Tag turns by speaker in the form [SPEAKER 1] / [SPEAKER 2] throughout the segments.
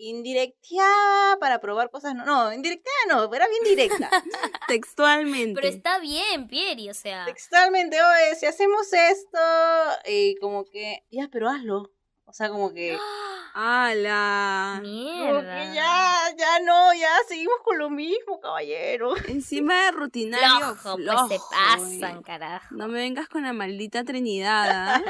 [SPEAKER 1] indirecteaba para probar cosas. No, no, indirecteaba no, era bien directa.
[SPEAKER 2] Textualmente.
[SPEAKER 3] Pero está bien, Pieri, o sea.
[SPEAKER 1] Textualmente, oye, si hacemos esto, y como que, ya, pero hazlo. O sea, como que.
[SPEAKER 2] ¡Hala!
[SPEAKER 1] como que
[SPEAKER 3] Mierda.
[SPEAKER 1] ya, ya no, ya seguimos con lo mismo, caballero.
[SPEAKER 2] Encima de rutinario.
[SPEAKER 3] Flojo, pues se
[SPEAKER 2] flojo,
[SPEAKER 3] pasan, carajo.
[SPEAKER 2] No me vengas con la maldita Trinidad. ¿ah?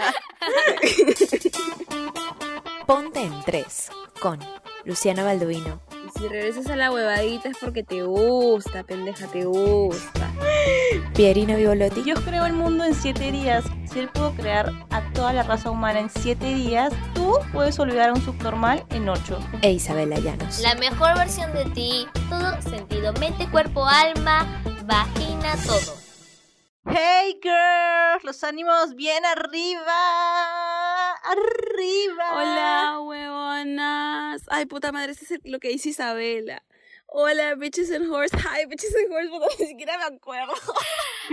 [SPEAKER 4] Ponte en 3 con Luciano Balduino.
[SPEAKER 2] Y si regresas a la huevadita es porque te gusta, pendeja, te gusta.
[SPEAKER 4] Pierino Vivolotti.
[SPEAKER 1] Dios creó el mundo en siete días. Si él pudo crear a toda la raza humana en siete días, tú puedes olvidar a un subnormal en ocho.
[SPEAKER 4] E Isabela Llanos.
[SPEAKER 3] La mejor versión de ti, todo sentido, mente, cuerpo, alma, vagina, todo.
[SPEAKER 1] Hey girls, los ánimos bien arriba. Arriba.
[SPEAKER 2] Hola, huevonas. Ay, puta madre, ese es lo que dice Isabela. Hola, bitches and horse. Hi, bitches and horse. Puta, ni siquiera me acuerdo.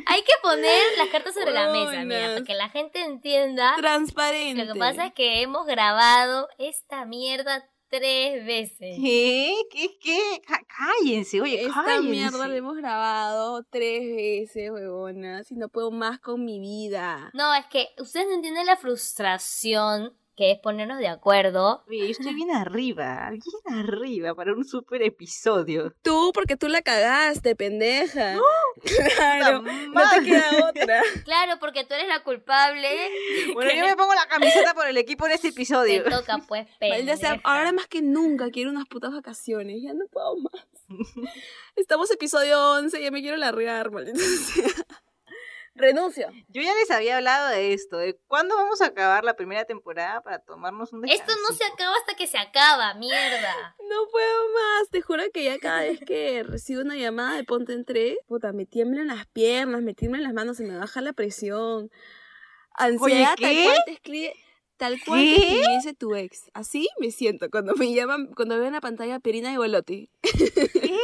[SPEAKER 3] Hay que poner las cartas sobre la mesa, mira, para que la gente entienda.
[SPEAKER 2] Transparente.
[SPEAKER 3] Lo que pasa es que hemos grabado esta mierda tres veces.
[SPEAKER 1] ¿Qué? ¿Qué? ¿Qué? Cá- Cállense, oye,
[SPEAKER 2] Esta
[SPEAKER 1] cállense.
[SPEAKER 2] mierda la hemos grabado tres veces, huevonas. Y no puedo más con mi vida.
[SPEAKER 3] No, es que ustedes no entienden la frustración que es ponernos de acuerdo.
[SPEAKER 1] Yo estoy bien arriba, bien arriba para un super episodio.
[SPEAKER 2] Tú, porque tú la cagaste, pendeja. Claro, no te queda otra.
[SPEAKER 3] Claro, porque tú eres la culpable.
[SPEAKER 1] Bueno, yo me pongo la camiseta por el equipo en este
[SPEAKER 3] Te
[SPEAKER 1] episodio.
[SPEAKER 3] toca, pues, pendeja.
[SPEAKER 2] ahora más que nunca quiero unas putas vacaciones. Ya no puedo más. Estamos episodio 11, ya me quiero largar, maldita sea. Renuncio.
[SPEAKER 1] Yo ya les había hablado de esto, de cuándo vamos a acabar la primera temporada para tomarnos un
[SPEAKER 3] Esto no se acaba hasta que se acaba, mierda.
[SPEAKER 2] No puedo más. Te juro que ya cada vez que recibo una llamada de Ponte en tres, puta, me tiemblan las piernas, me tiemblan las manos, se me baja la presión. Ansiedad tal
[SPEAKER 1] ¿qué?
[SPEAKER 2] cual te escribe. Tal cual
[SPEAKER 1] ¿Qué?
[SPEAKER 2] escribiese tu ex. Así me siento cuando me llaman, cuando veo en la pantalla Perina y Bolotti.
[SPEAKER 1] ¿Qué?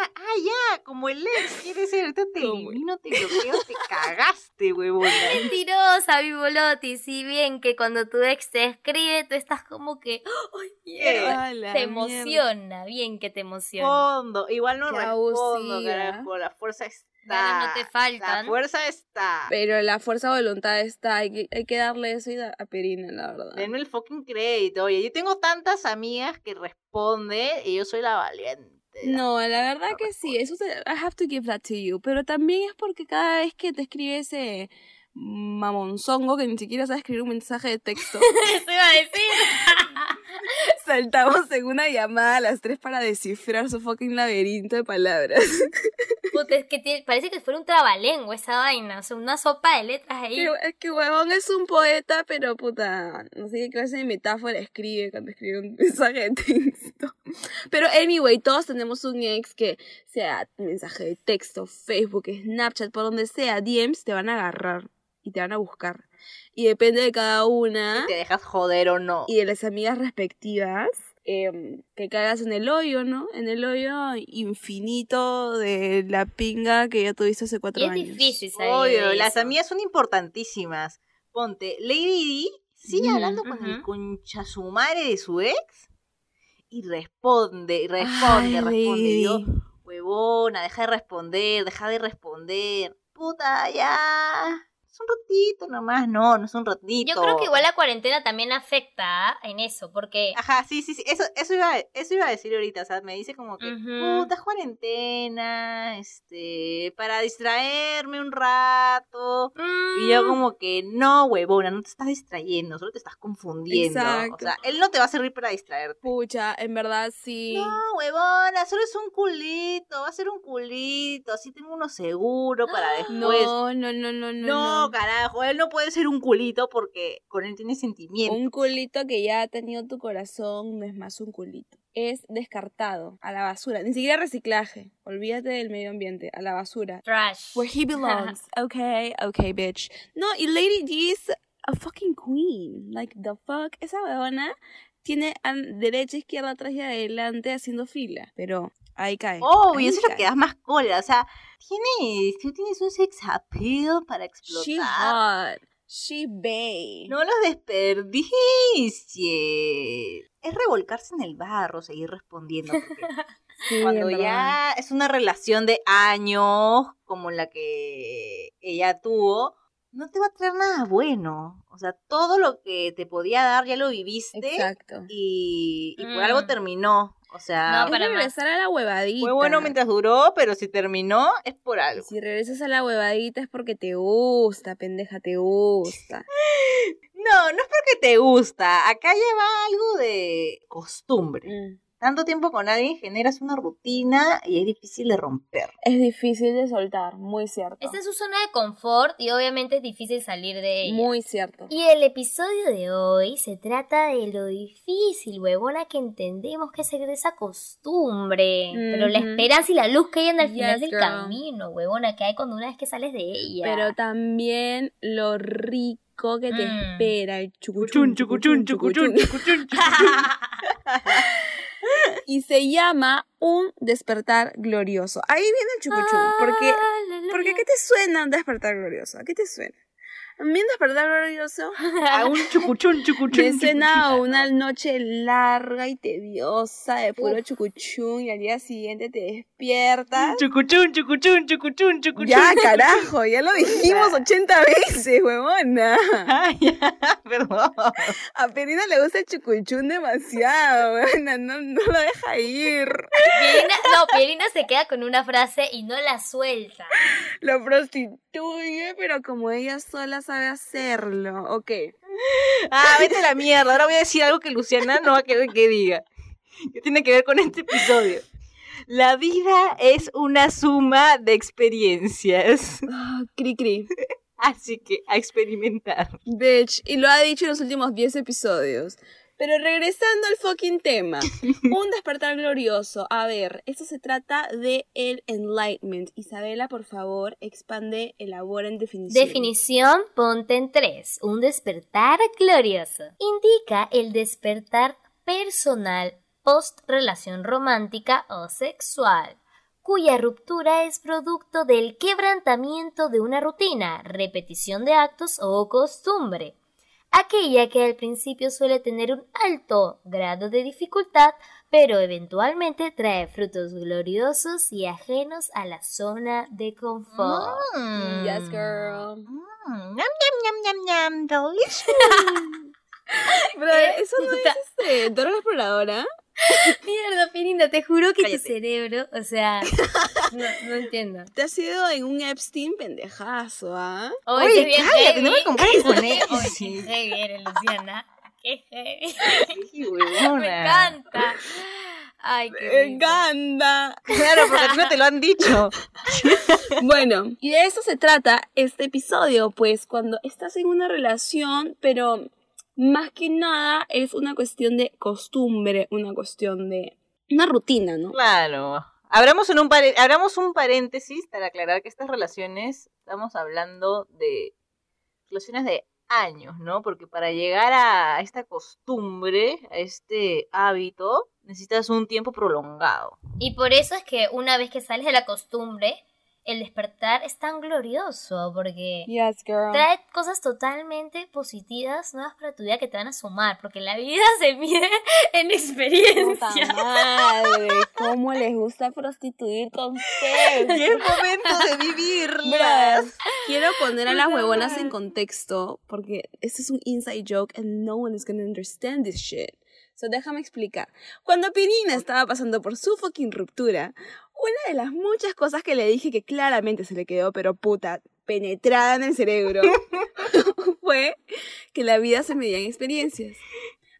[SPEAKER 1] Ah, ah, ya, como el ex quiere ser, te elimino, te bloqueo, te cagaste, huevona.
[SPEAKER 3] Mentirosa, Vivolotti. Si bien que cuando tu ex te escribe, tú estás como que
[SPEAKER 2] la
[SPEAKER 3] Te
[SPEAKER 2] mierda.
[SPEAKER 3] emociona, bien que te emociona.
[SPEAKER 1] Fondo, igual no respondo, carajo, la fuerza está.
[SPEAKER 3] No te faltan.
[SPEAKER 1] La fuerza está.
[SPEAKER 2] Pero la fuerza de voluntad está, hay que, hay que darle eso a Perina, la verdad.
[SPEAKER 1] Denme el fucking crédito. Oye, yo tengo tantas amigas que responden y yo soy la valiente.
[SPEAKER 2] No, la verdad que sí, eso te, I have to give that to you, pero también es porque cada vez que te escribe ese mamonzongo que ni siquiera sabe escribir un mensaje de texto,
[SPEAKER 3] Eso iba a decir.
[SPEAKER 2] saltamos en una llamada a las tres para descifrar su fucking laberinto de palabras.
[SPEAKER 3] Puta, es que parece que fuera un trabalengua esa vaina. O sea, una sopa de letras ahí.
[SPEAKER 2] es que huevón es un poeta, pero puta, no sé qué clase de metáfora escribe cuando escribe un mensaje de texto. Pero anyway, todos tenemos un ex que sea mensaje de texto, Facebook, Snapchat, por donde sea, DMs, te van a agarrar y te van a buscar. Y depende de cada una
[SPEAKER 1] ¿Te dejas joder o no?
[SPEAKER 2] y de las amigas respectivas. em, que caigas en el hoyo, ¿no? En el hoyo infinito de la pinga que ya tuviste hace cuatro
[SPEAKER 3] Y es
[SPEAKER 2] años.
[SPEAKER 3] difícil salir
[SPEAKER 1] Obvio,
[SPEAKER 3] de
[SPEAKER 1] las
[SPEAKER 3] eso.
[SPEAKER 1] amigas son importantísimas. Ponte, Lady D sigue hablando con el
[SPEAKER 3] ujú.
[SPEAKER 1] concha su madre de su ex y responde, y responde,
[SPEAKER 2] Ay,
[SPEAKER 1] responde. Y yo, huevona, deja de responder, deja de responder. Puta, ya. Es un ratito nomás, no, no es un ratito.
[SPEAKER 3] Yo creo que igual la cuarentena también afecta en eso, porque
[SPEAKER 1] Ajá, sí, sí, sí. Eso, eso, iba, eso iba a decir ahorita. O sea, me dice como que,
[SPEAKER 3] Ujú.
[SPEAKER 1] puta, es cuarentena, este, para distraerme un rato. Y yo
[SPEAKER 3] mm,
[SPEAKER 1] como que, no, huevona, no te estás distrayendo, solo te estás confundiendo.
[SPEAKER 2] Exacto.
[SPEAKER 1] O sea, él no te va a servir para distraerte.
[SPEAKER 2] Pucha, en verdad sí.
[SPEAKER 1] No, huevona, solo es un culito, va a ser un culito, así tengo uno seguro para después.
[SPEAKER 2] No, no, no, no, no.
[SPEAKER 1] No,
[SPEAKER 2] no.
[SPEAKER 1] carajo, él no puede ser un culito porque con él tiene sentimiento.
[SPEAKER 2] Un culito que ya ha tenido tu corazón no es más un culito. Es descartado a la basura. Ni siquiera reciclaje. Olvídate del medio ambiente. A la basura.
[SPEAKER 3] trash.
[SPEAKER 2] Where he belongs. okay, okay, bitch. No, y Lady D es a fucking queen. Like, the fuck. Esa huevona tiene derecha, izquierda, atrás y adelante haciendo fila. Pero ahí cae.
[SPEAKER 1] Obvio,
[SPEAKER 2] ahí
[SPEAKER 1] eso es lo que das más cólera. O sea, tienes, tú tienes un sex appeal para
[SPEAKER 2] She
[SPEAKER 1] explotar.
[SPEAKER 2] hot. She Bay.
[SPEAKER 1] No los desperdicies. Es revolcarse en el barro, seguir respondiendo.
[SPEAKER 2] Sí,
[SPEAKER 1] cuando ya es una relación de años como la que ella tuvo, no te va a traer nada bueno. O sea, todo lo que te podía dar ya lo viviste
[SPEAKER 2] Exacto.
[SPEAKER 1] y, y por
[SPEAKER 3] Mm.
[SPEAKER 1] algo terminó. O sea,
[SPEAKER 3] No,
[SPEAKER 2] Es
[SPEAKER 3] para más.
[SPEAKER 2] regresar a la huevadita.
[SPEAKER 1] fue bueno mientras duró, pero si terminó es por algo.
[SPEAKER 2] Si regresas a la huevadita es porque te gusta, pendeja, te gusta.
[SPEAKER 1] No, no es porque te gusta. Acá lleva algo de costumbre.
[SPEAKER 2] Mm.
[SPEAKER 1] Tanto tiempo con alguien generas una rutina y es difícil de romper.
[SPEAKER 2] Es difícil de soltar, muy cierto.
[SPEAKER 3] Esta es su zona de confort y obviamente es difícil salir de ella.
[SPEAKER 2] Muy cierto.
[SPEAKER 3] Y el episodio de hoy se trata de lo difícil, huevona, que entendemos que es seguir esa costumbre. Pero la esperanza y la luz que hay en el final
[SPEAKER 2] Yes,
[SPEAKER 3] del
[SPEAKER 2] girl.
[SPEAKER 3] camino, huevona, que hay cuando una vez que sales de ella.
[SPEAKER 2] Pero también lo rico que te
[SPEAKER 3] Mm.
[SPEAKER 2] espera, el chucuchún, chucuchún, chucuchún. Y se llama Un despertar glorioso. Ahí viene el chucuchún. Porque,
[SPEAKER 3] Ah,
[SPEAKER 2] porque. ¿qué te suena un despertar glorioso? ¿A qué te suena? Un despertar glorioso
[SPEAKER 1] A un chucuchún, chucuchún.
[SPEAKER 2] me suena a
[SPEAKER 1] chucuchún.
[SPEAKER 2] una noche larga y tediosa de puro
[SPEAKER 3] Uf.
[SPEAKER 2] chucuchún y al día siguiente te despiertas.
[SPEAKER 1] Chucuchún, chucuchún, chucuchún, chucuchún.
[SPEAKER 2] Ya, carajo, ya lo dijimos 80 veces, huevona.
[SPEAKER 1] Ah, ya, perdón.
[SPEAKER 2] A Perina le gusta el chucuchún demasiado, huevona, no, no lo deja ir.
[SPEAKER 3] Pielina, no, Pielina se queda con una frase y no la suelta.
[SPEAKER 2] Lo prostituye, pero como ella sola sabe hacerlo. Ok.
[SPEAKER 1] Ah, vete a la mierda. Ahora voy a decir algo que Luciana no va a querer que diga. Que tiene que ver con este episodio. La vida es una suma de experiencias.
[SPEAKER 2] Ah, cri cri.
[SPEAKER 1] Así que a experimentar.
[SPEAKER 2] Bitch. Y lo ha dicho en los últimos 10 episodios. Pero regresando al fucking tema. Un despertar glorioso. A ver, esto se trata de el enlightenment. Isabela, por favor, expande, elabora en definición.
[SPEAKER 3] Definición, ponte en tres. Un despertar glorioso. Indica el despertar personal post relación romántica o sexual, cuya ruptura es producto del quebrantamiento de una rutina, repetición de actos o costumbre. Aquella que al principio suele tener un alto grado de dificultad, pero eventualmente trae frutos gloriosos y ajenos a la zona de confort.
[SPEAKER 2] Yes, girl.
[SPEAKER 1] Mm, ñam, ñam, ñam, ñam, ñam, delicious.
[SPEAKER 2] Pero
[SPEAKER 3] ¿Qué?
[SPEAKER 2] eso no este, Dora la exploradora.
[SPEAKER 3] Mierda, Pirina, te juro que
[SPEAKER 1] Cállate.
[SPEAKER 3] tu cerebro, o sea, no, no entiendo.
[SPEAKER 2] Te has ido en un Epstein pendejazo, ¿ah?
[SPEAKER 3] Oye,
[SPEAKER 1] Oye,
[SPEAKER 3] bien
[SPEAKER 1] cállate, no me
[SPEAKER 3] heavy.
[SPEAKER 1] compares con él.
[SPEAKER 3] Oye, heavy eres, Luciana. Qué heavy. Me encanta. Ay, qué
[SPEAKER 2] ¡Me encanta!
[SPEAKER 1] Claro, porque a ti no te lo han dicho.
[SPEAKER 2] Bueno, y de eso se trata este episodio, pues cuando estás en una relación, pero más que nada es una cuestión de costumbre, una cuestión de una rutina, ¿no?
[SPEAKER 1] Claro. Abramos, en un abramos un paréntesis para aclarar que estas relaciones, estamos hablando de relaciones de años, ¿no? Porque para llegar a esta costumbre, a este hábito, necesitas un tiempo prolongado.
[SPEAKER 3] Y por eso es que una vez que sales de la costumbre, el despertar es tan glorioso, porque
[SPEAKER 2] Yes,
[SPEAKER 3] trae cosas totalmente positivas, nuevas para tu vida que te van a sumar, porque la vida se mide en
[SPEAKER 2] Puta
[SPEAKER 3] experiencia.
[SPEAKER 2] madre, cómo les gusta prostituir con
[SPEAKER 1] Y
[SPEAKER 2] sex.
[SPEAKER 1] es momento de vivirlas.
[SPEAKER 2] Bras, Quiero poner a las huevonas en contexto porque este es un inside joke and no one is gonna understand this shit. So déjame explicar. Cuando Pirina estaba pasando por su fucking ruptura, una de las muchas cosas que le dije que claramente se le quedó, pero puta, penetrada en el cerebro, fue que la vida se medía en experiencias.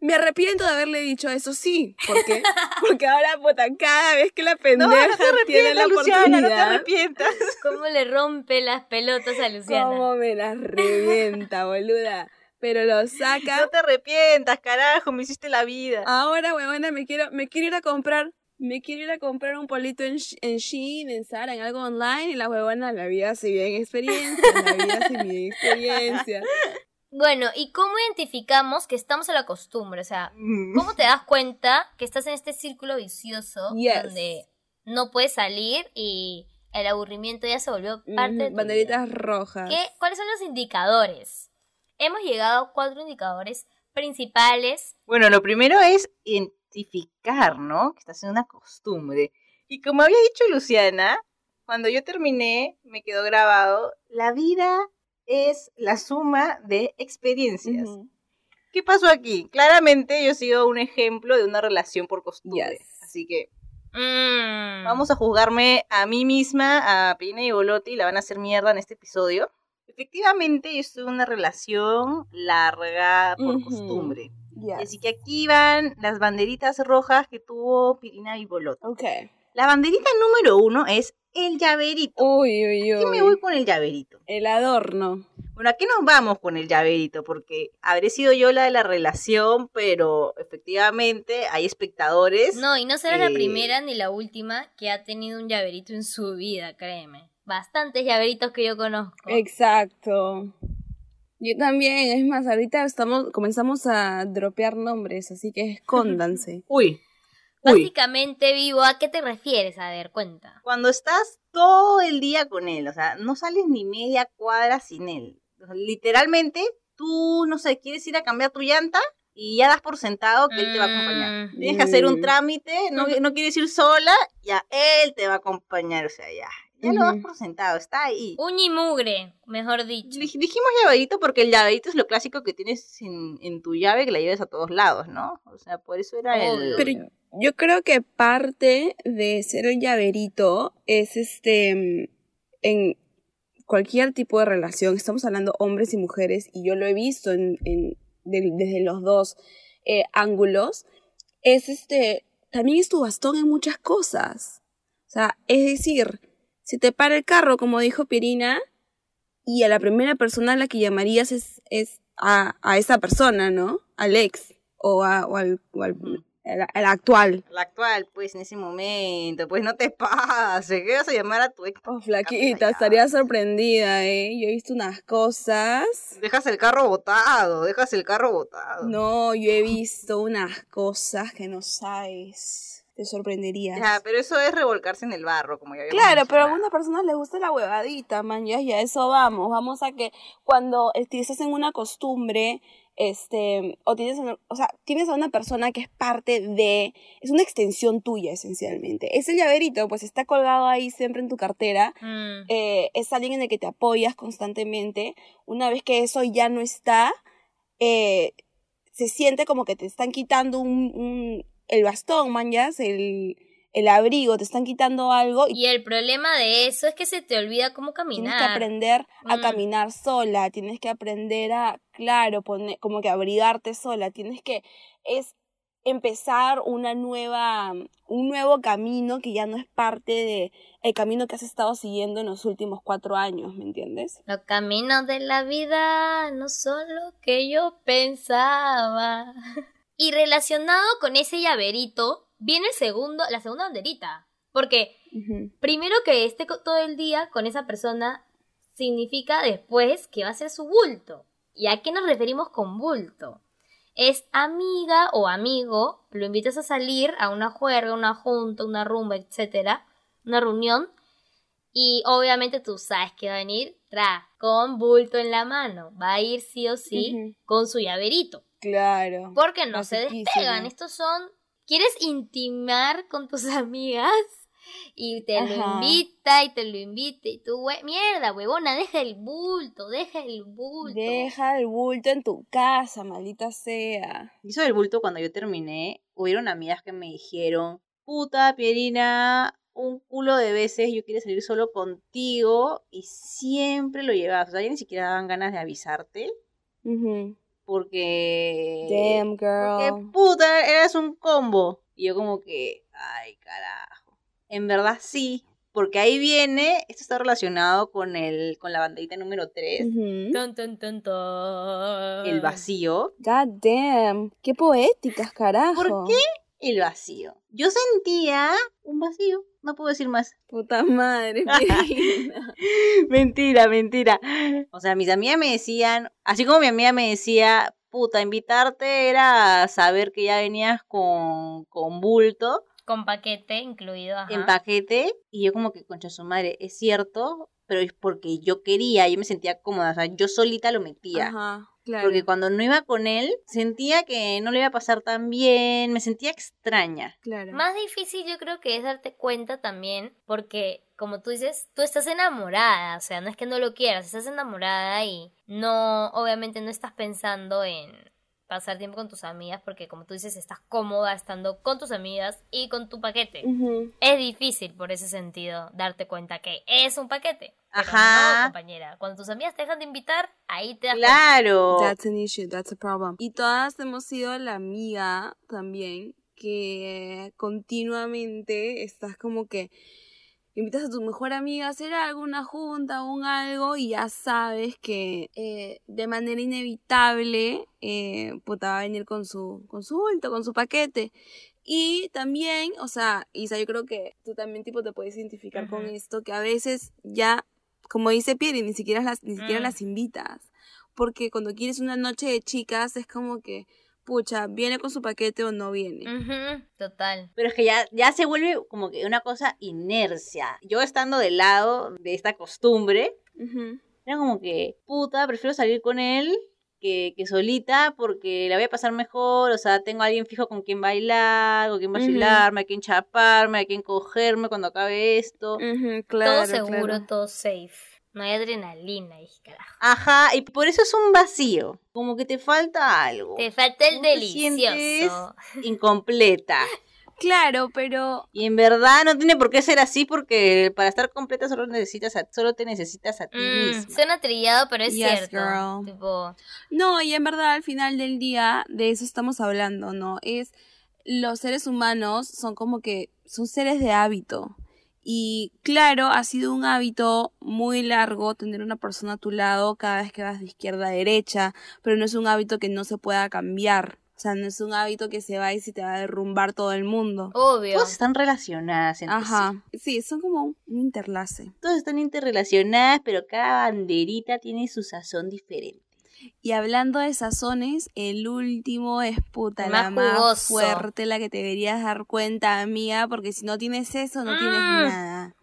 [SPEAKER 2] Me arrepiento de haberle dicho eso, sí. ¿Por qué? Porque ahora, puta, cada vez que la pendeja
[SPEAKER 1] no te
[SPEAKER 2] tiene la
[SPEAKER 1] Luciana, no te
[SPEAKER 2] oportunidad,
[SPEAKER 1] arrepientas.
[SPEAKER 3] ¿Cómo le rompe las pelotas a Luciana?
[SPEAKER 2] cómo me las revienta, boluda. Pero lo saca.
[SPEAKER 1] No te arrepientas, carajo, me hiciste la vida.
[SPEAKER 2] Ahora, huevona, me quiero, me quiero ir a comprar, me quiero ir a comprar un polito en, en Shein, en Zara, en algo online, y la huevona, la vida se vive en experiencia, la vida se vive en experiencia.
[SPEAKER 3] Bueno, ¿y cómo identificamos que estamos a la costumbre? O sea,
[SPEAKER 1] Mm.
[SPEAKER 3] ¿cómo te das cuenta que estás en este círculo vicioso
[SPEAKER 2] Yes.
[SPEAKER 3] donde no puedes salir y el aburrimiento ya se volvió parte de tu
[SPEAKER 2] Banderitas
[SPEAKER 3] vida?
[SPEAKER 2] rojas.
[SPEAKER 3] ¿Qué, ¿Cuáles son los indicadores? hemos llegado a cuatro indicadores principales.
[SPEAKER 1] Bueno, lo primero es identificar, ¿no? Que está siendo una costumbre. Y como había dicho Luciana, cuando yo terminé, me quedó grabado, la vida es la suma de experiencias.
[SPEAKER 2] Ujú.
[SPEAKER 1] ¿Qué pasó aquí? Claramente yo he sido un ejemplo de una relación por costumbre.
[SPEAKER 2] Yes.
[SPEAKER 1] Así que
[SPEAKER 3] Mm.
[SPEAKER 1] vamos a juzgarme a mí misma, a Pina y Bolotti, y la van a hacer mierda en este episodio. Efectivamente, yo estuve en una relación larga por costumbre.
[SPEAKER 2] Yes.
[SPEAKER 1] Así que aquí van las banderitas rojas que tuvo Pirina y Bolotti.
[SPEAKER 2] Ok.
[SPEAKER 1] La banderita número uno es el llaverito.
[SPEAKER 2] Uy, uy,
[SPEAKER 1] Aquí me
[SPEAKER 2] uy.
[SPEAKER 1] voy con el llaverito.
[SPEAKER 2] El adorno.
[SPEAKER 1] Bueno, ¿a qué nos vamos con el llaverito? Porque habré sido yo la de la relación, pero efectivamente hay espectadores.
[SPEAKER 3] No, y no será la primera ni la última que ha tenido un llaverito en su vida, créeme. Bastantes llaveritos que yo conozco.
[SPEAKER 2] Exacto. Yo también, es más, ahorita estamos, comenzamos a dropear nombres, así que escóndanse.
[SPEAKER 1] Uy. Uy.
[SPEAKER 3] Básicamente, Vivo, ¿a qué te refieres? A ver, cuenta.
[SPEAKER 1] Cuando estás todo el día con él, o sea, no sales ni media cuadra sin él. O sea, literalmente, tú, no sé, quieres ir a cambiar tu llanta y ya das por sentado que él te va a acompañar.
[SPEAKER 3] Mm.
[SPEAKER 1] Tienes que hacer un trámite, no, no quieres ir sola, ya él te va a acompañar, o sea, ya. Ya lo das por sentado, está ahí.
[SPEAKER 3] Uña y mugre, mejor dicho.
[SPEAKER 1] Dij- Dijimos llaverito porque el llaverito es lo clásico que tienes en, en tu llave que la lleves a todos lados, ¿no? O sea, por eso era el...
[SPEAKER 2] Pero yo creo que parte de ser el llaverito es este en cualquier tipo de relación, estamos hablando hombres y mujeres, y yo lo he visto en, en- de- desde los dos eh, ángulos, es este, también es tu bastón en muchas cosas. O sea, es decir, si te para el carro, como dijo Pirina, y a la primera persona a la que llamarías es, es a, a esa persona, ¿no? Al ex o, a- o al, o al- al actual.
[SPEAKER 1] La actual, pues, en ese momento, pues no te pases, ¿qué vas a llamar a tu ex?
[SPEAKER 2] Oh, flaquita, estaría sorprendida, ¿eh? Yo he visto unas cosas.
[SPEAKER 1] Dejas el carro botado, dejas el carro botado.
[SPEAKER 2] No, yo he visto unas cosas que no sabes. Te sorprenderías.
[SPEAKER 1] Ya, pero eso es revolcarse en el barro, como ya habíamos
[SPEAKER 2] Claro, pero a algunas personas les gusta la huevadita, man, ya, ya, eso vamos. Vamos a que cuando estás en una costumbre, este, o tienes, o sea, tienes a una persona que es parte de, es una extensión tuya esencialmente. Es el llaverito, pues está colgado ahí siempre en tu cartera.
[SPEAKER 3] Mm.
[SPEAKER 2] eh, es alguien en el que te apoyas constantemente. Una vez que eso ya no está, eh, se siente como que te están quitando un, un- el bastón, manjas, el, el abrigo, te están quitando algo y
[SPEAKER 3] el problema de eso es que se te olvida cómo
[SPEAKER 2] tienes que
[SPEAKER 3] caminar.
[SPEAKER 2] aprender a
[SPEAKER 3] Mm.
[SPEAKER 2] caminar sola, tienes que aprender a, claro, poner, como que abrigarte sola, tienes que, es empezar una nueva, un nuevo camino que ya no es parte de el camino que has estado siguiendo en los últimos cuatro años, ¿me entiendes?
[SPEAKER 3] Los caminos de la vida no son lo que yo pensaba. Y relacionado con ese llaverito, viene el segundo, la segunda banderita. Porque primero que esté todo el día con esa persona significa después que va a ser su bulto. ¿Y a qué nos referimos con bulto? Es amiga o amigo, lo invitas a salir a una juerga, una junta, una rumba, etcétera, una reunión, y obviamente tú sabes que va a venir tra, con bulto en la mano, va a ir sí o sí con su llaverito.
[SPEAKER 2] Claro.
[SPEAKER 3] Porque no se despegan. Estos son. ¿Quieres intimar con tus amigas? Y te lo invita y te lo invita. Y tú, hue- mierda, huevona, deja el bulto, deja el bulto.
[SPEAKER 2] Deja el bulto en tu casa, maldita sea.
[SPEAKER 1] Y eso del bulto, cuando yo terminé, hubieron amigas que me dijeron, puta, Pierina, un culo de veces yo quiero salir solo contigo y siempre lo llevas. O sea, ya ni siquiera daban ganas de avisarte
[SPEAKER 2] Ujú.
[SPEAKER 1] Porque...
[SPEAKER 2] Damn,
[SPEAKER 1] Porque,
[SPEAKER 2] girl.
[SPEAKER 1] puta, eras un combo. Y yo como que, ay, carajo. En verdad sí, porque ahí viene, esto está relacionado con el con la banderita número 3,
[SPEAKER 2] Ujú.
[SPEAKER 3] Tun, tun, tun, tun.
[SPEAKER 1] el vacío.
[SPEAKER 2] God damn. Qué poéticas, carajo.
[SPEAKER 1] ¿Por qué? El vacío. Yo sentía un vacío, no puedo decir más.
[SPEAKER 2] Puta madre,
[SPEAKER 1] mentira, mentira. O sea, mis amigas me decían, así como mi amiga me decía, puta, invitarte era saber que ya venías con, con bulto.
[SPEAKER 3] Con paquete incluido, ajá.
[SPEAKER 1] en paquete y yo como que concha su madre, es cierto, pero es porque yo quería, yo me sentía cómoda, o sea, yo solita lo metía.
[SPEAKER 2] Ajá. Claro.
[SPEAKER 1] Porque cuando no iba con él, sentía que no le iba a pasar tan bien, me sentía extraña.
[SPEAKER 2] Claro.
[SPEAKER 3] Más difícil yo creo que es darte cuenta también porque, como tú dices, tú estás enamorada, o sea, no es que no lo quieras, estás enamorada y no, obviamente no estás pensando en pasar tiempo con tus amigas porque, como tú dices, estás cómoda estando con tus amigas y con tu paquete. Es difícil por ese sentido darte cuenta que es un paquete. Pero
[SPEAKER 1] Ajá.
[SPEAKER 3] no, compañera. Cuando tus amigas te dejan de invitar, ahí te das cuenta.
[SPEAKER 1] Claro.
[SPEAKER 2] That's an issue, that's a problem. Y todas hemos sido la amiga también que continuamente estás como que invitas a tu mejor amiga a hacer algo, una junta, un algo, y ya sabes que eh, de manera inevitable, eh, puta, va a venir con su, con su bulto, con su paquete. Y también, o sea, Isa, yo creo que tú también tipo te puedes identificar con esto, que a veces ya, como dice Pierre, ni siquiera las, ni siquiera
[SPEAKER 3] Mm.
[SPEAKER 2] las invitas. Porque cuando quieres una noche de chicas es como que, pucha, ¿viene con su paquete o no viene?
[SPEAKER 3] Ujú, Total.
[SPEAKER 1] Pero es que ya, ya se vuelve como que una cosa inercia. Yo estando del lado de esta costumbre, era como que, puta, prefiero salir con él que, que solita porque la voy a pasar mejor. O sea, tengo a alguien fijo con quien bailar, con quien vacilarme, a quien chaparme, a quien cogerme cuando acabe esto.
[SPEAKER 2] Claro,
[SPEAKER 3] todo seguro,
[SPEAKER 2] claro.
[SPEAKER 3] todo safe. No hay adrenalina, carajo.
[SPEAKER 1] Ajá, y por eso es un vacío. Como que te falta algo.
[SPEAKER 3] Te falta el delicioso.
[SPEAKER 1] Incompleta.
[SPEAKER 2] Claro, pero
[SPEAKER 1] Y en verdad no tiene por qué ser así porque para estar completa solo necesitas a- solo te necesitas a ti
[SPEAKER 3] Mm,
[SPEAKER 1] misma.
[SPEAKER 3] suena trillado, pero es
[SPEAKER 2] Yes,
[SPEAKER 3] cierto. Tipo,
[SPEAKER 2] no, y en verdad al final del día de eso estamos hablando, ¿no? Es los seres humanos son como que son seres de hábito. Y claro, ha sido un hábito muy largo tener una persona a tu lado cada vez que vas de izquierda a derecha, pero no es un hábito que no se pueda cambiar. O sea, no es un hábito que se va y se te va a derrumbar todo el mundo.
[SPEAKER 3] obvio.
[SPEAKER 1] Todas están relacionadas entre
[SPEAKER 2] Ajá. Sí, son como un un interlace.
[SPEAKER 1] Todas están interrelacionadas, pero cada banderita tiene su sazón diferente.
[SPEAKER 2] Y hablando de sazones, el último es puta, la más
[SPEAKER 3] jugoso.
[SPEAKER 2] fuerte, la que te deberías dar cuenta, amiga, porque si no tienes eso, no tienes
[SPEAKER 3] Mm.
[SPEAKER 2] nada.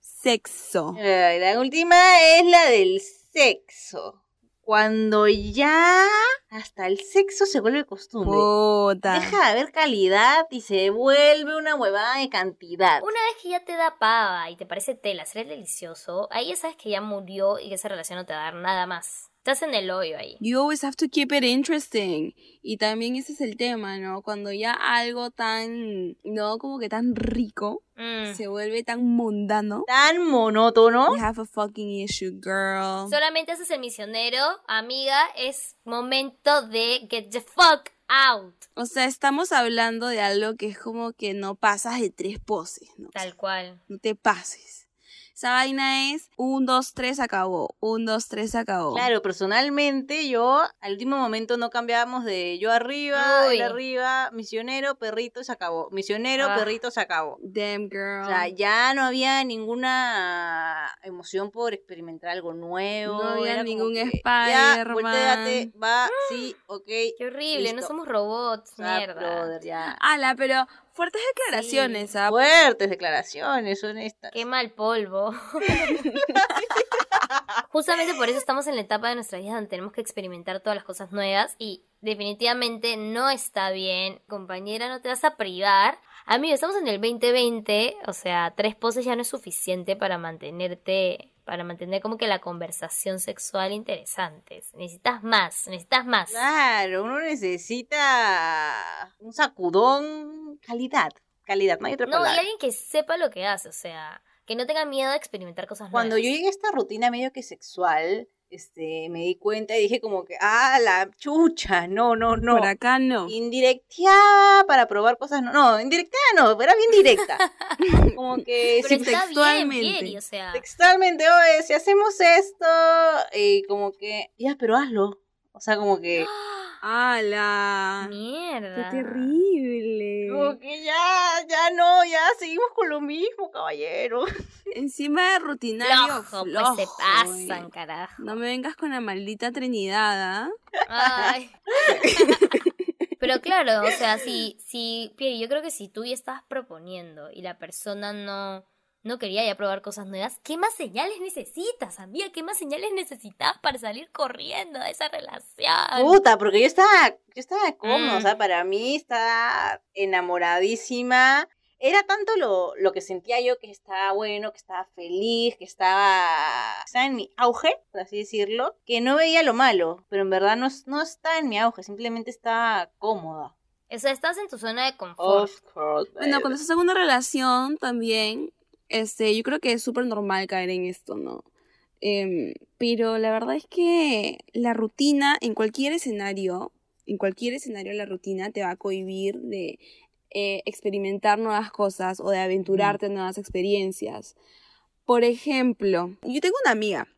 [SPEAKER 2] Sexo.
[SPEAKER 1] Ay, La última es la del sexo. Cuando ya hasta el sexo se vuelve costumbre.
[SPEAKER 2] Puta.
[SPEAKER 1] Deja de haber calidad y se vuelve una huevada de cantidad.
[SPEAKER 3] Una vez que ya te da pava y te parece tela, ser delicioso, ahí ya sabes que ya murió y que esa relación no te va a dar nada más. Estás en el hoyo ahí.
[SPEAKER 2] You always have to keep it interesting. Y también ese es el tema, ¿no? Cuando ya algo tan, no como que tan rico,
[SPEAKER 3] Mm.
[SPEAKER 2] se vuelve tan mundano.
[SPEAKER 1] Tan monótono.
[SPEAKER 2] You have a fucking issue, girl.
[SPEAKER 3] Solamente haces el misionero, amiga, es momento de get the fuck out.
[SPEAKER 2] O sea, estamos hablando de algo que es como que no pasas de tres poses, ¿no?
[SPEAKER 3] Tal cual.
[SPEAKER 2] no te pases. Esa vaina es un, dos, tres, acabó. Un, dos, tres, acabó.
[SPEAKER 1] Claro, personalmente yo al último momento no cambiábamos de yo arriba, él arriba, misionero, perrito, se acabó. Misionero,
[SPEAKER 3] Ah.
[SPEAKER 1] perrito, se acabó.
[SPEAKER 2] Damn, girl.
[SPEAKER 1] O sea, ya no había ninguna emoción por experimentar algo nuevo.
[SPEAKER 2] No había
[SPEAKER 1] era
[SPEAKER 2] ningún Spider-Man.
[SPEAKER 1] va, sí, ok.
[SPEAKER 3] Qué horrible, no somos robots,
[SPEAKER 1] sea,
[SPEAKER 3] mierda.
[SPEAKER 1] brother, ya.
[SPEAKER 2] Ala, pero fuertes declaraciones, ¿ah?
[SPEAKER 1] Fuertes declaraciones, honestas.
[SPEAKER 3] Qué mal polvo. Justamente por eso estamos en la etapa de nuestra vida donde tenemos que experimentar todas las cosas nuevas y definitivamente no está bien, compañera, no te vas a privar. Amigo, estamos en el 2020, o sea, tres poses ya no es suficiente para mantenerte, para mantener como que la conversación sexual interesante. Necesitas más, necesitas más.
[SPEAKER 1] Claro, uno necesita un sacudón, calidad, calidad, no hay otra
[SPEAKER 3] No, y alguien que sepa lo que hace, o sea, que no tenga miedo de experimentar cosas
[SPEAKER 1] Cuando yo
[SPEAKER 3] nuevas.
[SPEAKER 1] llegué a esta rutina medio que sexual, este, me di cuenta y dije como que, ah, la chucha, no, no, no.
[SPEAKER 2] Por acá no.
[SPEAKER 1] Indirecteada para probar cosas, no, no, indirecteada no, era bien directa. como que
[SPEAKER 3] Pero bien,
[SPEAKER 2] textualmente.
[SPEAKER 3] Pieri, o sea.
[SPEAKER 1] textualmente, oye, si hacemos esto, y como que, ya, pero hazlo. O sea, como que,
[SPEAKER 2] Ala. Qué
[SPEAKER 3] Mierda.
[SPEAKER 2] terrible.
[SPEAKER 1] como que ya, ya no, ya seguimos con lo mismo, caballero.
[SPEAKER 2] Encima de rutinario
[SPEAKER 3] Flojo,
[SPEAKER 2] flojo,
[SPEAKER 3] pues se pasan, carajo.
[SPEAKER 2] No me vengas con la maldita Trinidad, ¿ah?
[SPEAKER 3] Ay. Pero claro, o sea, si, si, Pieri, yo creo que si tú ya estabas proponiendo y la persona no, no quería ya probar cosas nuevas. ¿Qué más señales necesitas, amiga? ¿Qué más señales necesitas para salir corriendo de esa relación?
[SPEAKER 1] Puta, porque yo estaba, yo estaba cómoda, o sea,
[SPEAKER 3] Mm.
[SPEAKER 1] para mí estaba enamoradísima. Era tanto lo, lo que sentía yo que estaba bueno, que estaba feliz, que estaba, estaba en mi auge, por así decirlo, que no veía lo malo, pero en verdad no, no estaba en mi auge, simplemente estaba cómoda.
[SPEAKER 3] O sea, estás en tu zona de confort.
[SPEAKER 1] Of course,
[SPEAKER 2] Bueno, cuando estás en una relación también, este, yo creo que es súper normal caer en esto, ¿no? Em, pero la verdad es que la rutina, en cualquier escenario, en cualquier escenario la rutina te va a cohibir de eh, experimentar nuevas cosas o de aventurarte en nuevas experiencias. Por ejemplo, yo tengo una amiga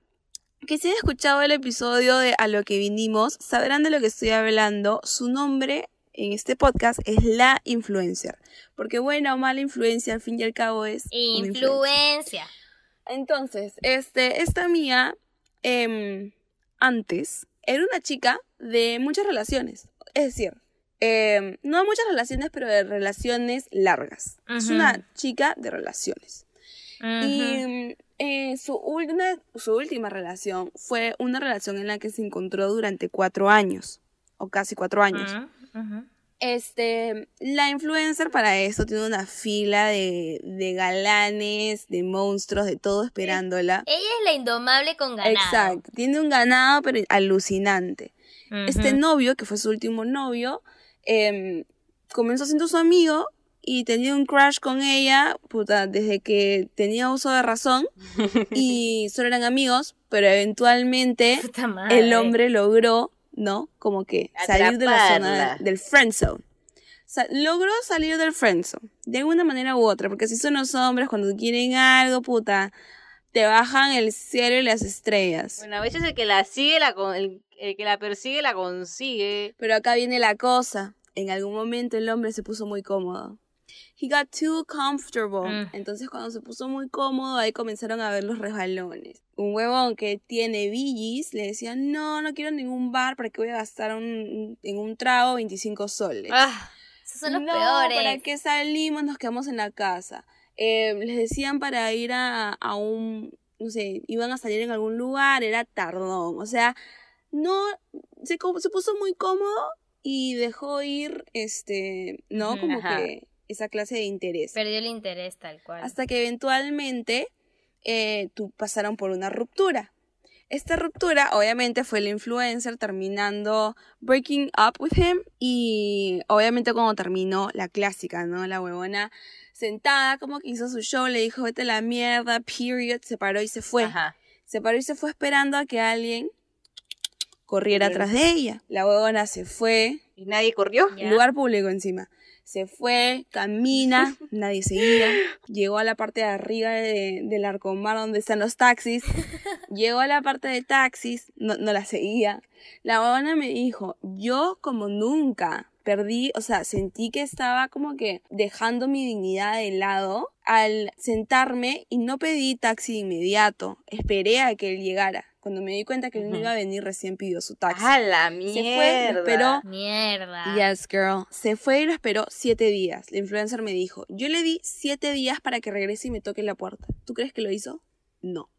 [SPEAKER 2] que si han escuchado el episodio de A lo que vinimos, sabrán de lo que estoy hablando. Su nombre en este podcast es La Influencer. Porque buena o mala influencia, al fin y al cabo, es una influencia.
[SPEAKER 3] Influencia.
[SPEAKER 2] Entonces, este, esta amiga, em, antes, era una chica de muchas relaciones. Es decir, em, no muchas relaciones, pero de relaciones largas. Es
[SPEAKER 3] Ujú.
[SPEAKER 2] una chica de relaciones.
[SPEAKER 3] Ujú.
[SPEAKER 2] Y mm, eh, su, última, su última relación fue una relación en la que se encontró durante cuatro años, o casi cuatro años. Este, la influencer para esto tiene una fila de, de galanes, de monstruos, de todo esperándola.
[SPEAKER 3] Ella es la indomable con ganado.
[SPEAKER 2] Exacto, tiene un ganado pero alucinante. Este novio, que fue su último novio, em, comenzó siendo su amigo y tenía un crush con ella, puta, desde que tenía uso de razón y solo eran amigos, pero eventualmente el hombre logró, ¿no? Como que salir de la zona
[SPEAKER 1] Atraparla.
[SPEAKER 2] del friend zone. Logró salir del friend zone, de alguna manera u otra, porque si son los hombres cuando quieren algo, puta, te bajan el cielo y las estrellas.
[SPEAKER 1] Bueno, a veces el que la sigue, la con- el, el que la persigue, la consigue.
[SPEAKER 2] Pero acá viene la cosa. En algún momento el hombre se puso muy cómodo. He got too comfortable.
[SPEAKER 3] Mm.
[SPEAKER 2] Entonces cuando se puso muy cómodo, ahí comenzaron a ver los resbalones. Un huevón que tiene billis le decía, no, no quiero ningún bar, ¿para qué voy a gastar un- en un trago 25 soles?
[SPEAKER 3] Ah, esos son los
[SPEAKER 2] no,
[SPEAKER 3] peores.
[SPEAKER 2] ¿para qué salimos? Nos quedamos en la casa. Eh, les decían para ir a, a un, no sé, iban a salir en algún lugar, era tardón. O sea, no, se, se puso muy cómodo y dejó ir, este, ¿no?
[SPEAKER 3] Ujú,
[SPEAKER 2] Como
[SPEAKER 1] ajá.
[SPEAKER 2] que esa clase de interés.
[SPEAKER 3] Perdió el interés tal cual.
[SPEAKER 2] Hasta que eventualmente eh, tú pasaron por una ruptura. Esta ruptura, obviamente, fue el influencer terminando breaking up with him. Y obviamente, cuando terminó, la clásica, ¿no? La huevona sentada, como que hizo su show, le dijo, vete a la mierda, period, se paró y se fue.
[SPEAKER 1] Ajá.
[SPEAKER 2] Se paró y se fue esperando a que alguien corriera atrás de ella. La huevona se fue,
[SPEAKER 1] ¿Y nadie corrió?
[SPEAKER 3] Ya.
[SPEAKER 2] lugar público encima. Se fue, camina, nadie seguía. Llegó a la parte de arriba de- del arcomar donde están los taxis. Llegó a la parte de taxis, no, no la seguía. La huevona me dijo, yo como nunca perdí, o sea, sentí que estaba como que dejando mi dignidad de lado al sentarme y no pedí taxi de inmediato. Esperé a que él llegara. Cuando me di cuenta que él no iba a venir, recién pidió su taxi.
[SPEAKER 1] ¡A la
[SPEAKER 2] Se
[SPEAKER 1] mierda!
[SPEAKER 2] fue, lo esperó.
[SPEAKER 3] Mierda.
[SPEAKER 2] Yes, girl. Se fue y lo esperó siete días. La influencer me dijo, yo le di siete días para que regrese y me toque la puerta. ¿Tú crees que lo hizo? No.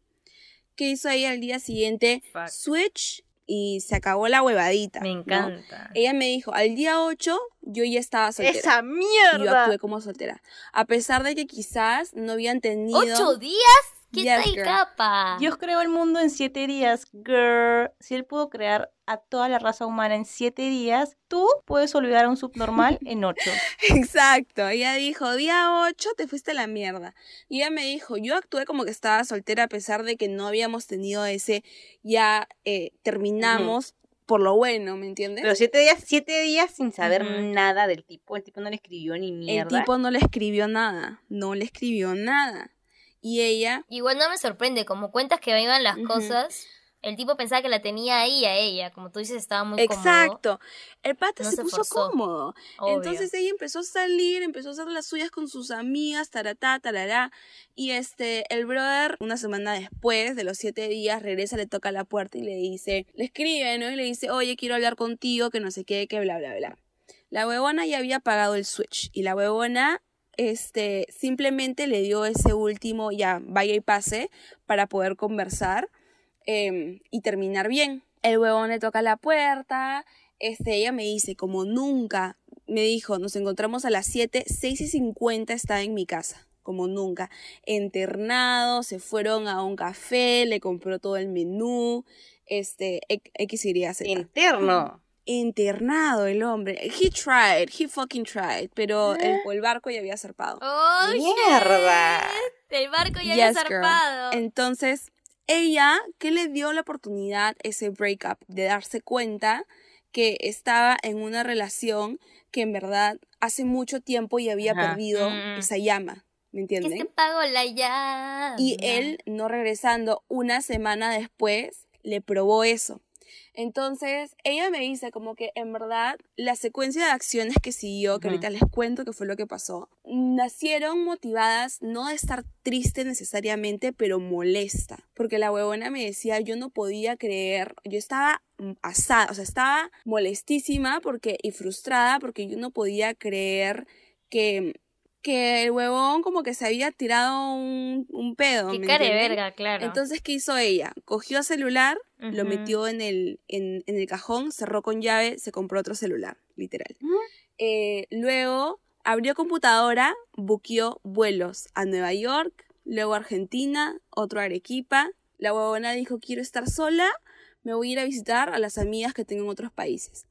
[SPEAKER 2] ¿Qué hizo ella al día siguiente?
[SPEAKER 3] Fuck.
[SPEAKER 2] Switch y se acabó la huevadita.
[SPEAKER 3] Me
[SPEAKER 2] ¿no?
[SPEAKER 3] encanta.
[SPEAKER 2] Ella me dijo, al día 8 yo ya estaba soltera.
[SPEAKER 1] ¡Esa
[SPEAKER 2] Y yo
[SPEAKER 1] mierda!
[SPEAKER 2] actué como soltera. A pesar de que quizás no habían tenido...
[SPEAKER 3] ¿Ocho días? ¿Qué
[SPEAKER 2] Yes,
[SPEAKER 3] tal capa?
[SPEAKER 1] Dios creó el mundo en siete días, girl. Si él pudo crear a toda la raza humana en siete días, tú puedes olvidar a un subnormal en ocho.
[SPEAKER 2] Exacto, ella dijo, día 8 te fuiste a la mierda. Y ella me dijo, yo actué como que estaba soltera a pesar de que no habíamos tenido ese, ya eh, terminamos por lo bueno, ¿me entiendes?
[SPEAKER 1] Pero siete días, siete días sin saber nada del tipo. El tipo no le escribió ni
[SPEAKER 2] El
[SPEAKER 1] mierda.
[SPEAKER 2] tipo no le escribió nada, no le escribió nada. Y ella,
[SPEAKER 3] Igual no me sorprende, como cuentas que iban las cosas, el tipo pensaba que la tenía ahí a ella, como tú dices, estaba muy cómodo.
[SPEAKER 2] exacto, el pata
[SPEAKER 3] No
[SPEAKER 2] se,
[SPEAKER 3] se
[SPEAKER 2] puso
[SPEAKER 3] forzó.
[SPEAKER 2] cómodo.
[SPEAKER 3] Obvio.
[SPEAKER 2] Entonces ella empezó a salir, empezó a hacer las suyas con sus amigas, taratá, tarará. Y este, el brother, una semana después de los siete días, regresa, le toca la puerta y le dice, le escribe, ¿no? Y le dice, oye, quiero hablar contigo, que no sé qué, que bla, bla, bla. La huevona ya había apagado el switch y la huevona este, simplemente le dio ese último ya, vaya y pase, para poder conversar em, y terminar bien. El huevón le toca la puerta, este, ella me dice, como nunca, me dijo, nos encontramos a las 7, 6 y 50 estaba en mi casa, como nunca. Internado, se fueron a un café, le compró todo el menú, este, X iría Z.
[SPEAKER 1] Interno.
[SPEAKER 2] Internado el hombre. He tried, he fucking tried, pero el, el barco ya había zarpado.
[SPEAKER 3] ¡Oh,
[SPEAKER 1] Mierda.
[SPEAKER 3] shit! El barco ya había
[SPEAKER 2] Yes, girl.
[SPEAKER 3] zarpado.
[SPEAKER 2] Entonces, ella, que le dio la oportunidad, ese breakup, de darse cuenta que estaba en una relación que en verdad hace mucho tiempo y había
[SPEAKER 1] Ajá.
[SPEAKER 2] perdido
[SPEAKER 1] Mm.
[SPEAKER 2] esa llama, ¿me
[SPEAKER 3] Que se
[SPEAKER 2] entienden?
[SPEAKER 3] pagó la llama.
[SPEAKER 2] Y él, no regresando una semana después, le probó eso. Entonces, ella me dice como que en verdad la secuencia de acciones que siguió, que ahorita les cuento que fue lo que pasó, nacieron motivadas no de estar triste necesariamente, pero molesta. Porque la huevona me decía, yo no podía creer, yo estaba mm, asada, o sea, estaba molestísima porque, y frustrada porque yo no podía creer que que el huevón como que se había tirado un, un pedo.
[SPEAKER 3] Qué
[SPEAKER 2] ¿me
[SPEAKER 3] cara de verga, claro.
[SPEAKER 2] Entonces, ¿qué hizo ella? Cogió celular, lo metió en el, en, en el cajón, cerró con llave, se compró otro celular, literal. Eh, luego abrió computadora, buqueó vuelos a Nueva York, luego a Argentina, otro a Arequipa. La huevona dijo, quiero estar sola, me voy a ir a visitar a las amigas que tengo en otros países.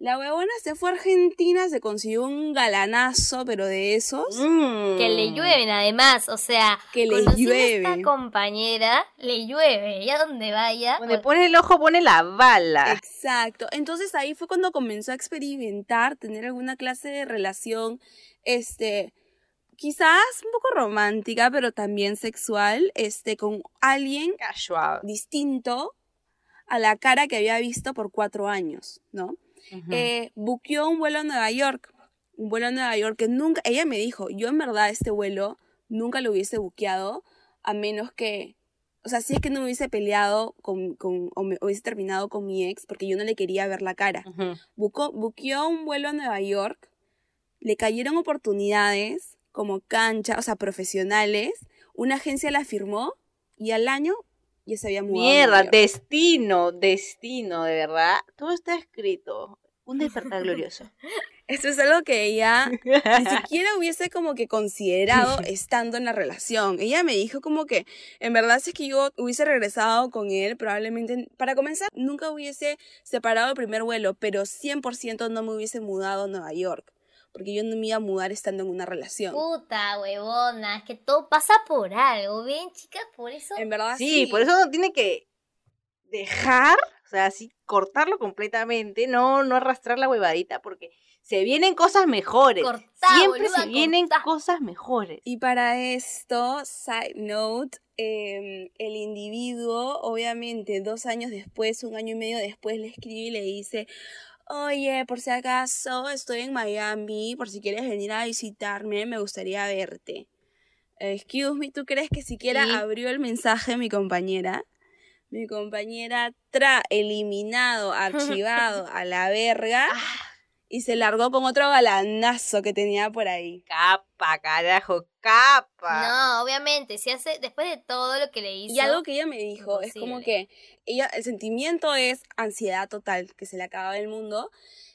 [SPEAKER 2] La huevona se fue a Argentina, se consiguió un galanazo, pero de esos,
[SPEAKER 1] Mm.
[SPEAKER 3] Que le llueven además, o sea,
[SPEAKER 2] que le
[SPEAKER 3] conociendo a
[SPEAKER 2] llueve.
[SPEAKER 3] esta compañera, le llueve, ella donde vaya.
[SPEAKER 1] Donde
[SPEAKER 3] o-
[SPEAKER 1] pone el ojo, pone la bala.
[SPEAKER 2] Exacto. Entonces ahí fue cuando comenzó a experimentar, tener alguna clase de relación, este, quizás un poco romántica, pero también sexual, este, con alguien
[SPEAKER 1] Casual.
[SPEAKER 2] distinto a la cara que había visto por cuatro años, ¿no? Eh, buqueó un vuelo a Nueva York, un vuelo a Nueva York que nunca, ella me dijo, yo en verdad este vuelo nunca lo hubiese buqueado a menos que, o sea, si es que no me hubiese peleado con, con o me hubiese terminado con mi ex porque yo no le quería ver la cara.
[SPEAKER 1] Ujú.
[SPEAKER 2] Bucó, buqueó un vuelo a Nueva York, le cayeron oportunidades como cancha, o sea, profesionales, una agencia la firmó y al año ya se había mudado.
[SPEAKER 1] Mierda, destino, destino, de verdad. Todo está escrito. Un despertar glorioso.
[SPEAKER 2] Esto es algo que ella ni siquiera hubiese como que considerado estando en la relación. Ella me dijo como que, en verdad, si es que yo hubiese regresado con él, probablemente, para comenzar, nunca hubiese separado el primer vuelo, pero 100% no me hubiese mudado a Nueva York, porque yo no me iba a mudar estando en una relación.
[SPEAKER 3] Puta, huevona, es que todo pasa por algo, ¿ven, chicas? Por eso...
[SPEAKER 2] En verdad,
[SPEAKER 1] Sí,
[SPEAKER 2] sí.
[SPEAKER 1] por eso uno tiene que dejar, o sea, así cortarlo completamente, no, no arrastrar la huevadita, porque se vienen cosas mejores.
[SPEAKER 3] Cortá,
[SPEAKER 1] Siempre
[SPEAKER 3] boluda,
[SPEAKER 1] se vienen
[SPEAKER 3] cortá.
[SPEAKER 1] cosas mejores.
[SPEAKER 2] Y para esto, side note, eh, el individuo, obviamente, dos años después, un año y medio después, le escribe y le dice, oye, por si acaso estoy en Miami, por si quieres venir a visitarme, me gustaría verte. Excuse me, ¿tú crees que siquiera abrió el mensaje mi compañera? Mi compañera tra eliminado, archivado a la verga y se largó con otro galanazo que tenía por ahí.
[SPEAKER 1] Capa, carajo, capa.
[SPEAKER 3] No, obviamente, si hace, después de todo lo que le hizo...
[SPEAKER 2] Y algo que ella me dijo es como
[SPEAKER 3] Imposible.
[SPEAKER 2] que ella, el sentimiento es ansiedad total, que se le acaba el mundo,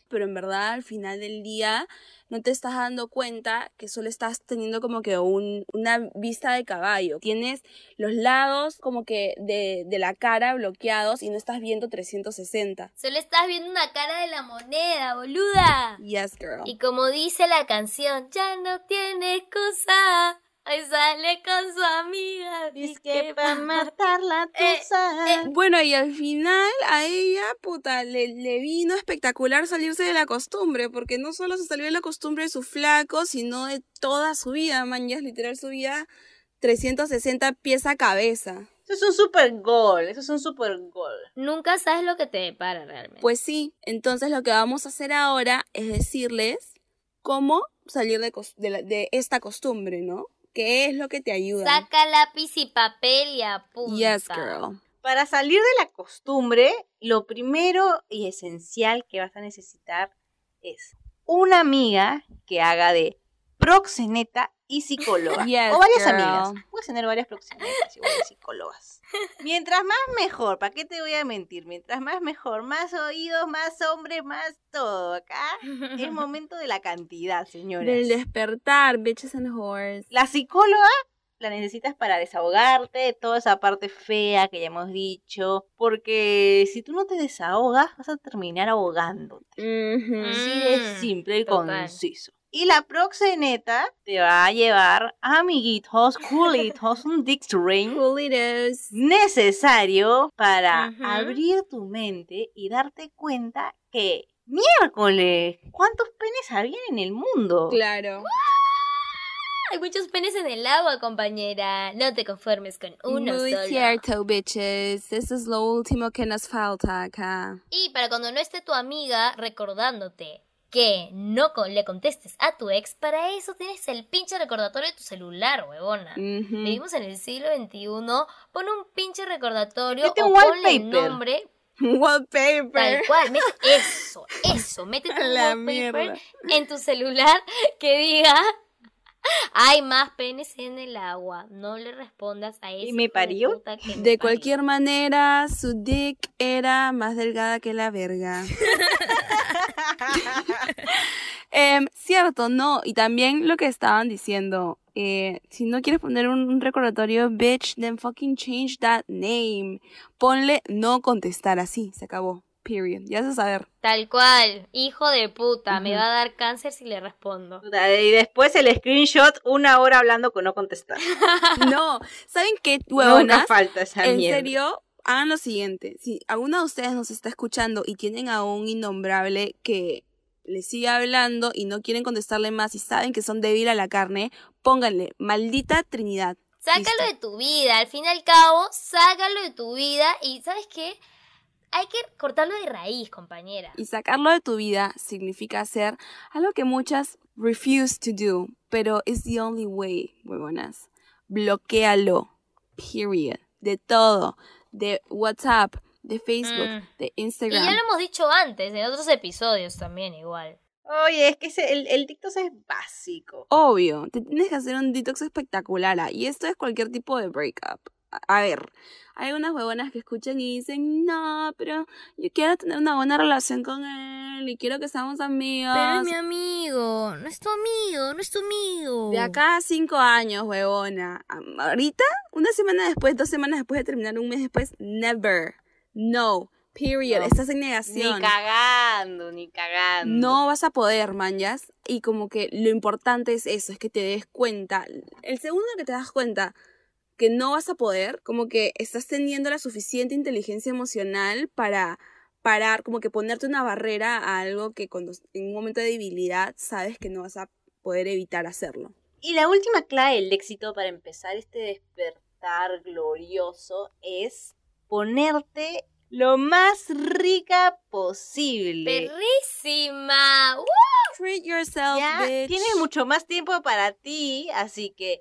[SPEAKER 2] pero en verdad al final del día no te estás dando cuenta que solo estás teniendo como que un, una vista de caballo. Tienes los lados como que de, de la cara bloqueados y no estás viendo 360.
[SPEAKER 3] Solo estás viendo una cara de la moneda, boluda.
[SPEAKER 2] Yes, girl.
[SPEAKER 3] Y como dice la canción, ya no tiene Hoy sale con su amiga.
[SPEAKER 1] Dice que para matar la
[SPEAKER 3] Eh,
[SPEAKER 1] tusa.
[SPEAKER 2] Bueno, y al final a ella, puta, le, le vino espectacular salirse de la costumbre, porque no solo se salió de la costumbre de su flaco, sino de toda su vida, man, ya es literal su vida 360 pies a cabeza.
[SPEAKER 1] Eso es un super gol, eso es un super gol.
[SPEAKER 3] Nunca sabes lo que te depara realmente.
[SPEAKER 2] Pues sí, entonces lo que vamos a hacer ahora es decirles cómo salir de, cos- de, la- de esta costumbre, ¿no? ¿Qué es lo que te ayuda?
[SPEAKER 3] Saca lápiz y papel y apunta.
[SPEAKER 2] Yes, girl.
[SPEAKER 1] Para salir de la costumbre, lo primero y esencial que vas a necesitar es una amiga que haga de proxeneta y psicóloga.
[SPEAKER 2] Yes,
[SPEAKER 1] o varias
[SPEAKER 2] girl.
[SPEAKER 1] amigas. Puedes tener varias proxenetas y varias psicólogas. Mientras más mejor, ¿para qué te voy a mentir? Mientras más mejor, más oídos, más hombre, más todo. Acá es momento de la cantidad, señoras.
[SPEAKER 2] Del despertar, bitches and whores.
[SPEAKER 1] La psicóloga la necesitas para desahogarte de toda esa parte fea que ya hemos dicho. Porque si tú no te desahogas, vas a terminar ahogándote.
[SPEAKER 2] Ujú.
[SPEAKER 1] Así de
[SPEAKER 3] Mm,
[SPEAKER 1] simple y
[SPEAKER 3] total.
[SPEAKER 1] conciso. Y la proxeneta te va a llevar amiguitos, coolitos, un Dixtrain
[SPEAKER 2] Coolitos.
[SPEAKER 1] necesario para abrir tu mente y darte cuenta que miércoles, ¿cuántos penes había en el mundo?
[SPEAKER 2] Claro.
[SPEAKER 3] Hay muchos penes en el agua, compañera. No te conformes con uno
[SPEAKER 2] Muy
[SPEAKER 3] solo.
[SPEAKER 2] cierto, bitches. Eso es lo último que nos falta acá.
[SPEAKER 3] Y para cuando no esté tu amiga recordándote que no le contestes a tu ex, para eso tienes el pinche recordatorio de tu celular, huevona. Vivimos en el siglo XXI, pon un pinche recordatorio
[SPEAKER 1] Mete
[SPEAKER 3] o ponle el nombre
[SPEAKER 2] Wallpaper.
[SPEAKER 3] tal cual. Mete eso, eso, métete un
[SPEAKER 2] La
[SPEAKER 3] wallpaper
[SPEAKER 2] mierda.
[SPEAKER 3] en tu celular que diga hay más penes en el agua. No le respondas a ese
[SPEAKER 1] me
[SPEAKER 3] hijo de
[SPEAKER 1] parió?
[SPEAKER 3] me
[SPEAKER 2] De
[SPEAKER 3] parió.
[SPEAKER 2] cualquier manera, su dick era más delgada que la verga. Em, cierto, no. Y también lo que estaban diciendo. eh, si no quieres poner un recordatorio, bitch, then fucking change that name. Ponle no contestar así. Se acabó. Period. Ya a saber.
[SPEAKER 3] Tal cual, hijo de puta, me va a dar cáncer si le respondo.
[SPEAKER 1] Y después el screenshot, una hora hablando con no contestar.
[SPEAKER 2] No. ¿Saben qué, huevonas?
[SPEAKER 1] falta esa
[SPEAKER 2] En
[SPEAKER 1] mierda.
[SPEAKER 2] serio, hagan lo siguiente. Si alguno de ustedes nos está escuchando y tienen a un innombrable que le sigue hablando y no quieren contestarle más y saben que son débil a la carne, pónganle, maldita Trinidad.
[SPEAKER 3] Sácalo
[SPEAKER 2] Listo.
[SPEAKER 3] de tu vida, al fin y al cabo, sácalo de tu vida y ¿sabes qué? Hay que cortarlo de raíz, compañera.
[SPEAKER 2] Y sacarlo de tu vida significa hacer algo que muchas refuse to do, pero es the only way, huevonas. Bloquéalo. Period. De todo. De WhatsApp, de Facebook,
[SPEAKER 3] Mm.
[SPEAKER 2] de
[SPEAKER 3] Y
[SPEAKER 2] Instagram.
[SPEAKER 3] ya lo hemos dicho antes, en otros episodios también igual.
[SPEAKER 1] Oye, es que ese- el, el TikTok es básico.
[SPEAKER 2] Obvio, te tienes que hacer un detox espectacular. ah, Y esto es cualquier tipo de breakup. A- ver, hay algunas huevonas que escuchan y dicen, no, pero yo quiero tener una buena relación con él y quiero que seamos amigos.
[SPEAKER 3] amigo, no es tu amigo, no es tu amigo.
[SPEAKER 2] De acá a cinco años, huevona. Ahorita, una semana después, dos semanas después de terminar, un mes después, never. No. Period.
[SPEAKER 1] No.
[SPEAKER 2] Estás en
[SPEAKER 1] Ni
[SPEAKER 2] negación.
[SPEAKER 1] cagando, ni cagando.
[SPEAKER 2] No vas a poder, manjas. Y como que lo importante es eso, es que te des cuenta. El segundo que te das cuenta que no vas a poder, como que estás teniendo la suficiente inteligencia emocional para parar, como que ponerte una barrera a algo que cuando en un momento de debilidad sabes que no vas a poder evitar hacerlo.
[SPEAKER 1] Y la última clave del éxito para empezar este despertar glorioso es ponerte lo más rica posible.
[SPEAKER 3] Perrísima.
[SPEAKER 2] Treat yourself,
[SPEAKER 1] Ya
[SPEAKER 2] bitch.
[SPEAKER 1] tienes mucho más tiempo para ti, así que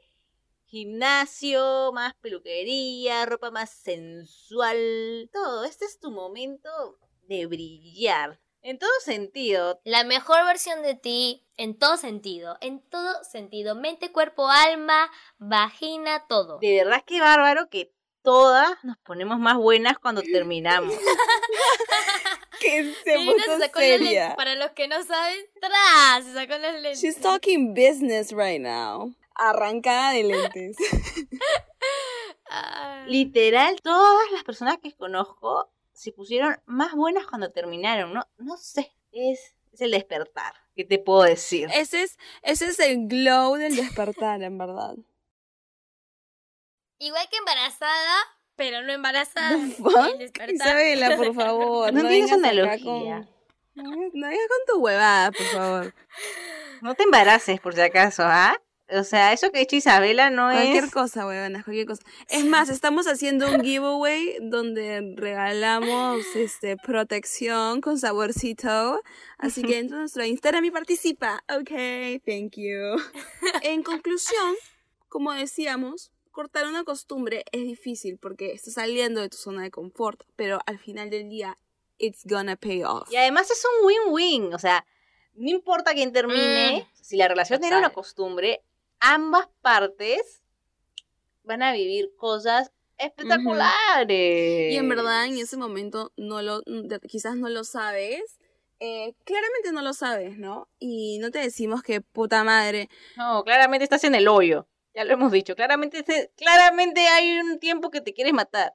[SPEAKER 1] gimnasio, más peluquería, ropa más sensual, todo. Este es tu momento de brillar. En todo sentido.
[SPEAKER 3] La mejor versión de ti en todo sentido, en todo sentido, mente, cuerpo, alma, vagina, todo.
[SPEAKER 1] De verdad que bárbaro que todas nos ponemos más buenas cuando terminamos.
[SPEAKER 2] que se puso
[SPEAKER 3] sacó
[SPEAKER 2] seria.
[SPEAKER 3] para los que no saben, tras, se sacó los lentes.
[SPEAKER 2] She's talking business right now. Arrancada de lentes.
[SPEAKER 3] Ah.
[SPEAKER 1] Literal, todas las personas que conozco se pusieron más buenas cuando terminaron. No, no sé, es, es el despertar. ¿Qué te puedo decir?
[SPEAKER 2] Ese es, ese es el glow del despertar, en verdad.
[SPEAKER 3] Igual que embarazada, pero no embarazada.
[SPEAKER 2] Isabela, por favor.
[SPEAKER 1] No tienes analogía.
[SPEAKER 2] con- No vengas- no vengas con tu huevada, por favor.
[SPEAKER 1] No te embaraces, por si acaso, ¿ah? O sea, eso que ha dicho Isabela no
[SPEAKER 2] Cualquier
[SPEAKER 1] es...
[SPEAKER 2] cosa, huevanas, cualquier cosa. Es más, estamos haciendo un giveaway donde regalamos este protección con saborcito. Así que entra a nuestro Instagram y participa. Ok, thank you. En conclusión, como decíamos, cortar una costumbre es difícil porque estás saliendo de tu zona de confort, pero al final del día, it's gonna pay off.
[SPEAKER 1] Y además es un win-win, o sea, no importa quién termine,
[SPEAKER 3] Mm,
[SPEAKER 1] si la relación era una costumbre, ambas partes van a vivir cosas espectaculares.
[SPEAKER 2] Y en verdad en ese momento no lo, quizás no lo sabes. eh, claramente no lo sabes, ¿no? Y no te decimos que puta madre.
[SPEAKER 1] No, claramente estás en el hoyo. Ya lo hemos dicho. Claramente, claramente hay un tiempo que te quieres matar.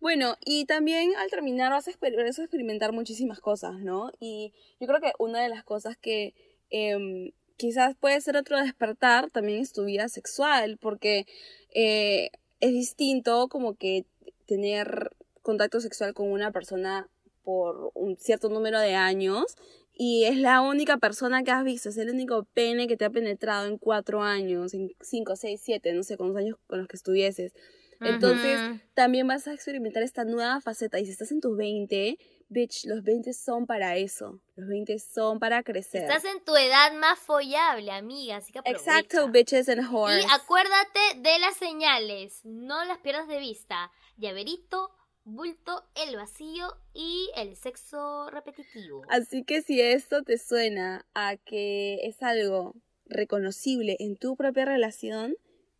[SPEAKER 2] Bueno, y también al terminar vas a, exper- vas a experimentar muchísimas cosas, ¿no? Y yo creo que una de las cosas que em, quizás puede ser otro despertar también es tu vida sexual, porque eh, es distinto como que tener contacto sexual con una persona por un cierto número de años y es la única persona que has visto, es el único pene que te ha penetrado en cuatro años, en cinco, seis, siete, no sé, con los años con los que estuvieses. Entonces,
[SPEAKER 3] Ujú.
[SPEAKER 2] también vas a experimentar esta nueva faceta. Y si estás en tus 20, bitch, los 20 son para eso. Los 20 son para crecer.
[SPEAKER 3] Estás en tu edad más follable, amiga, así que aprovecha.
[SPEAKER 2] Exacto, bitches and whores.
[SPEAKER 3] Y acuérdate de las señales, no las pierdas de vista. Llaverito, bulto, el vacío y el sexo repetitivo.
[SPEAKER 2] Así que si esto te suena a que es algo reconocible en tu propia relación,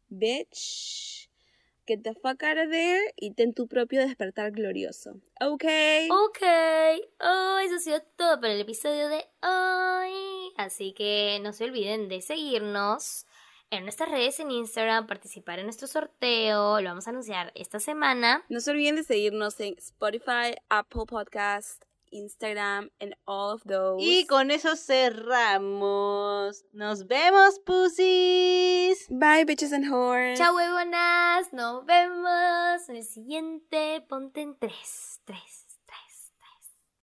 [SPEAKER 2] bitch, get the fuck out of there y ten tu propio despertar glorioso. ¿Ok?
[SPEAKER 3] Ok, oh, eso ha sido todo por el episodio de hoy. Así que no se olviden de seguirnos en nuestras redes en Instagram, participar en nuestro sorteo, lo vamos a anunciar esta semana.
[SPEAKER 2] No se olviden de seguirnos en Spotify, Apple Podcast, Instagram, and all of those.
[SPEAKER 1] Y con eso cerramos. Nos vemos, pussies.
[SPEAKER 2] Bye, bitches and whores.
[SPEAKER 3] Chao, huevonas, nos vemos en el siguiente Ponte en 3. 3.